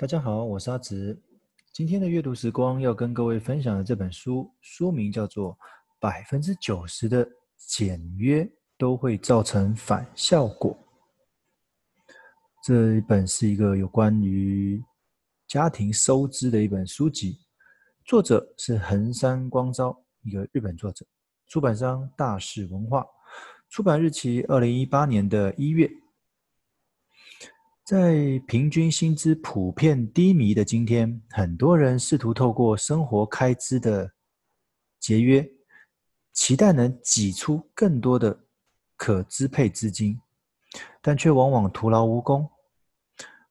大家好，我是阿直。今天的阅读时光要跟各位分享的这本书，书名叫做《百分之九十的简约都会造成反效果》。这一本是一个有关于家庭收支的一本书籍，作者是横山光昭，一个日本作者，出版商大是文化，出版日期二零一八年的一月。在平均薪资普遍低迷的今天，很多人试图透过生活开支的节约，期待能挤出更多的可支配资金，但却往往徒劳无功。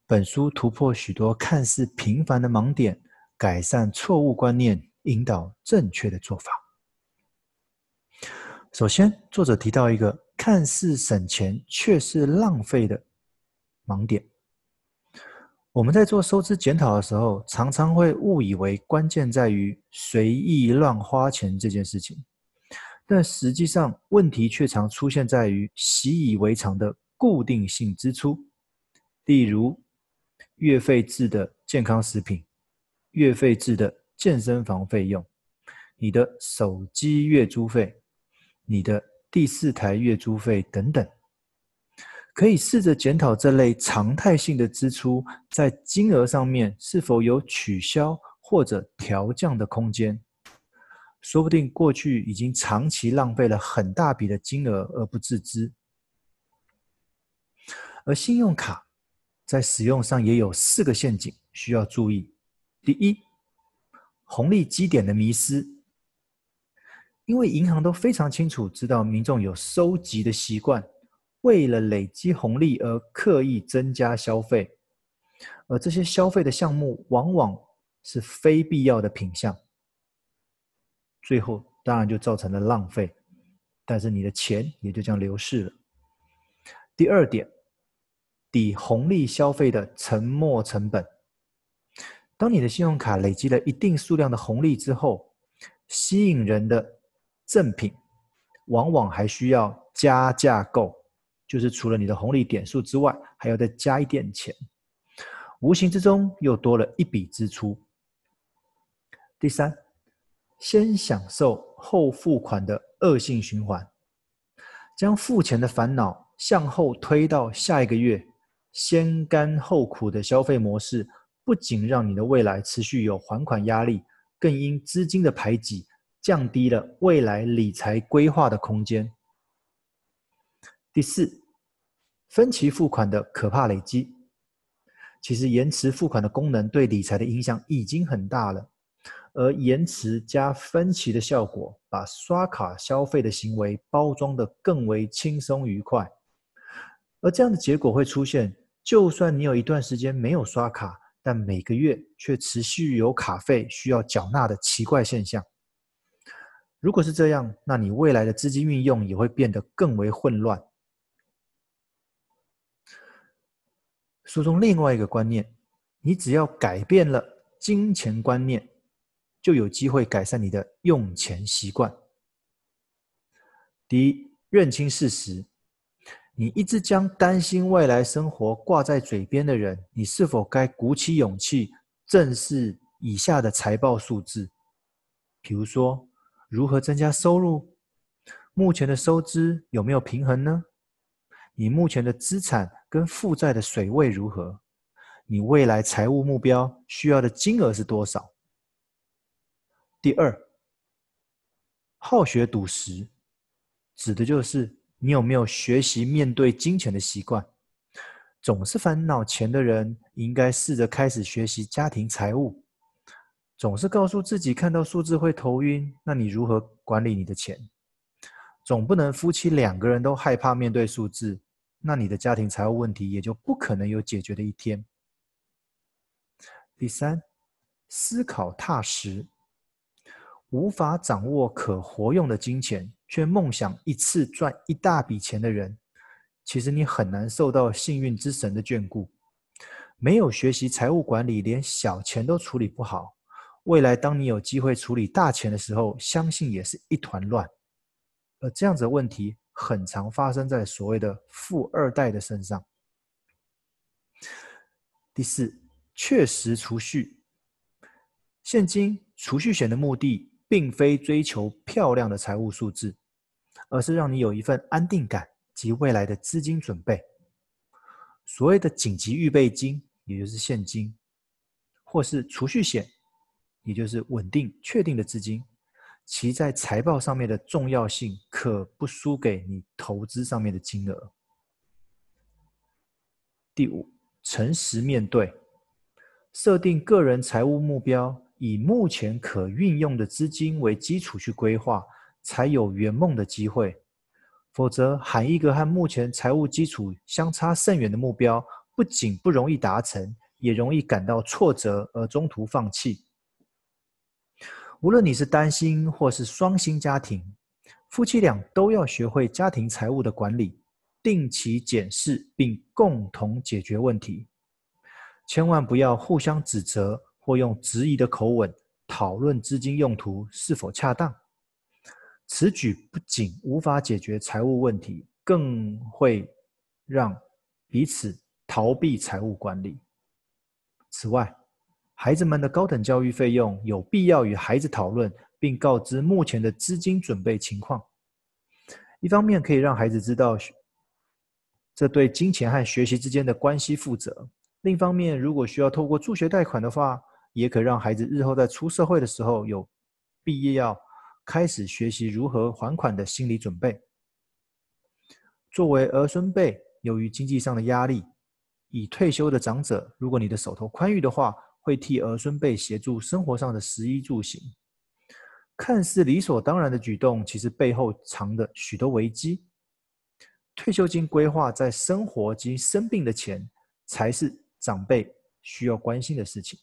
本书突破许多看似平凡的盲点，改善错误观念，引导正确的做法。首先，作者提到一个看似省钱却是浪费的盲点，我们在做收支检讨的时候，常常会误以为关键在于随意乱花钱这件事情，但实际上问题却常出现在于习以为常的固定性支出，例如月费制的健康食品、月费制的健身房费用、你的手机月租费、你的第四台月租费等等。可以试着检讨这类常态性的支出，在金额上面是否有取消或者调降的空间。说不定过去已经长期浪费了很大笔的金额而不自知。而信用卡在使用上也有四个陷阱需要注意。第一，红利积点的迷失，因为银行都非常清楚知道民众有收集的习惯。为了累积红利而刻意增加消费，而这些消费的项目往往是非必要的品项，最后当然就造成了浪费，但是你的钱也就这样流逝了。第二点，抵红利消费的沉没成本，当你的信用卡累积了一定数量的红利之后，吸引人的赠品往往还需要加价购。就是除了你的红利点数之外，还要再加一点钱，无形之中又多了一笔支出。第三，先享受后付款的恶性循环，将付钱的烦恼向后推到下一个月，先甘后苦的消费模式，不仅让你的未来持续有还款压力，更因资金的排挤，降低了未来理财规划的空间。第四，分期付款的可怕累积。其实延迟付款的功能对理财的影响已经很大了，而延迟加分期的效果，把刷卡消费的行为包装得更为轻松愉快。而这样的结果会出现，就算你有一段时间没有刷卡，但每个月却持续有卡费需要缴纳的奇怪现象。如果是这样，那你未来的资金运用也会变得更为混乱。书中另外一个观念，你只要改变了金钱观念，就有机会改善你的用钱习惯。第一，认清事实，你一直将担心未来生活挂在嘴边的人，你是否该鼓起勇气正视以下的财报数字？比如说，如何增加收入？目前的收支有没有平衡呢？你目前的资产跟负债的水位如何？你未来财务目标需要的金额是多少？第二，好学笃实，指的就是你有没有学习面对金钱的习惯。总是烦恼钱的人，应该试着开始学习家庭财务。总是告诉自己看到数字会头晕，那你如何管理你的钱？总不能夫妻两个人都害怕面对数字。那你的家庭财务问题也就不可能有解决的一天。第三，思考踏实，无法掌握可活用的金钱，却梦想一次赚一大笔钱的人，其实你很难受到幸运之神的眷顾。没有学习财务管理，连小钱都处理不好，未来当你有机会处理大钱的时候，相信也是一团乱。而这样子的问题。很常发生在所谓的富二代的身上。第四，确实储蓄。现金储蓄险的目的，并非追求漂亮的财务数字，而是让你有一份安定感及未来的资金准备。所谓的紧急预备金，也就是现金，或是储蓄险，也就是稳定确定的资金，其在财报上面的重要性，可不输给你投资上面的金额。第五，诚实面对，设定个人财务目标。以目前可运用的资金为基础去规划，才有圆梦的机会。否则，喊一个和目前财务基础相差甚远的目标，不仅不容易达成，也容易感到挫折而中途放弃。无论你是单薪或是双薪家庭，夫妻俩都要学会家庭财务的管理，定期检视并共同解决问题。千万不要互相指责。或用质疑的口吻讨论资金用途是否恰当，此举不仅无法解决财务问题，更会让彼此逃避财务管理。此外，孩子们的高等教育费用有必要与孩子讨论，并告知目前的资金准备情况。一方面可以让孩子知道这对金钱和学习之间的关系负责；另一方面，如果需要透过助学贷款的话，也可让孩子日后在出社会的时候有必要开始学习如何还款的心理准备。作为儿孙辈，由于经济上的压力，已退休的长者，如果你的手头宽裕的话，会替儿孙辈协助生活上的食衣住行。看似理所当然的举动，其实背后藏着许多危机。退休金规划在生活及生病的钱，才是长辈需要关心的事情。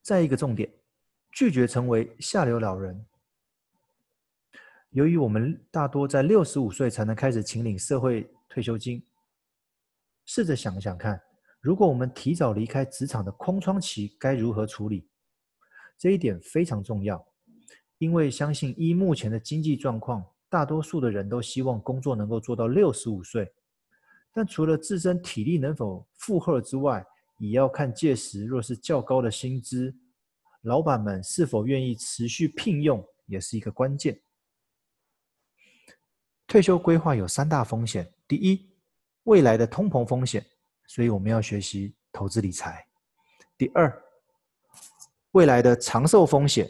再一个重点，拒绝成为下流老人。由于我们大多在六十五岁才能开始请领社会退休金，试着想想看，如果我们提早离开职场的空窗期，该如何处理？这一点非常重要，因为相信依目前的经济状况，大多数的人都希望工作能够做到六十五岁，但除了自身体力能否负荷之外，也要看届时若是较高的薪资，老板们是否愿意持续聘用，也是一个关键。退休规划有三大风险：第一，未来的通膨风险，所以我们要学习投资理财；第二，未来的长寿风险，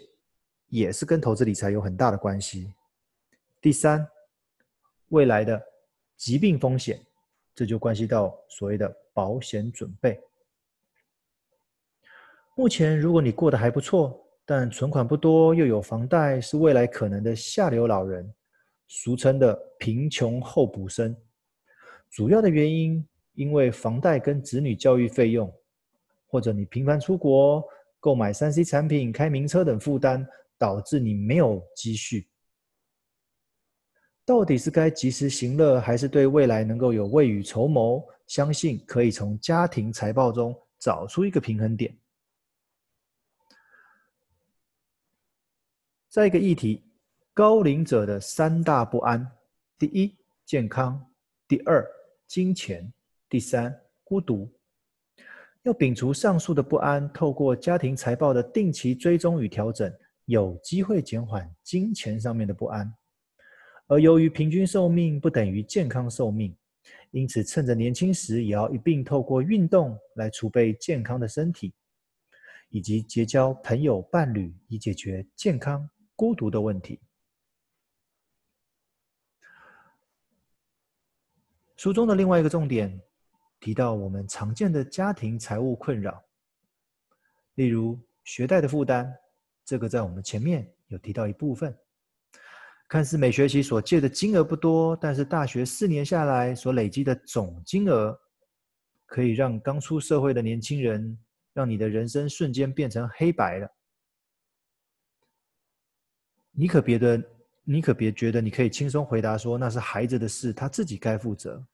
也是跟投资理财有很大的关系；第三，未来的疾病风险，这就关系到所谓的保险准备。目前，如果你过得还不错，但存款不多，又有房贷，是未来可能的下流老人，俗称的贫穷候补生。主要的原因，因为房贷跟子女教育费用，或者你频繁出国、购买三 C 产品、开名车等负担，导致你没有积蓄。到底是该及时行乐，还是对未来能够有未雨绸缪？相信可以从家庭财报中找出一个平衡点。再一个议题，高龄者的三大不安：第一，健康；第二，金钱；第三，孤独。要摒除上述的不安，透过家庭财报的定期追踪与调整，有机会减缓金钱上面的不安。而由于平均寿命不等于健康寿命，因此趁着年轻时，也要一并透过运动来储备健康的身体，以及结交朋友伴侣，以解决健康。孤独的问题。书中的另外一个重点提到，我们常见的家庭财务困扰，例如学贷的负担，这个在我们前面有提到一部分。看似每学期所借的金额不多，但是大学四年下来所累积的总金额，可以让刚出社会的年轻人，让你的人生瞬间变成黑白了。你可别的，你可别觉得你可以轻松回答说那是孩子的事，他自己该负责。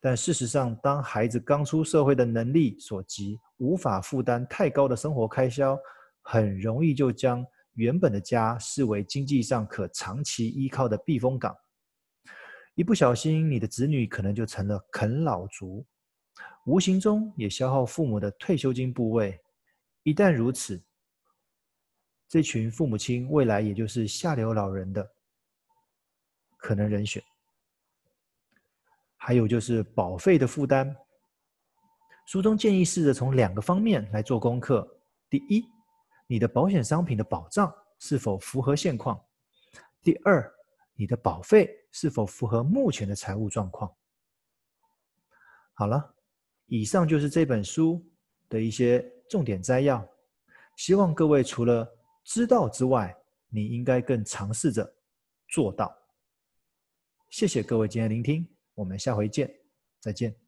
但事实上，当孩子刚出社会的能力所及，无法负担太高的生活开销，很容易就将原本的家视为经济上可长期依靠的避风港。一不小心，你的子女可能就成了啃老族。无形中也消耗父母的退休金部位。一旦如此，这群父母亲未来也就是下流老人的可能人选。还有就是保费的负担。书中建议试着从两个方面来做功课：第一，你的保险商品的保障是否符合现况；第二，你的保费是否符合目前的财务状况。好了，以上就是这本书的一些重点摘要。希望各位除了知道之外，你应该更尝试着做到。谢谢各位今天聆听，我们下回见，再见。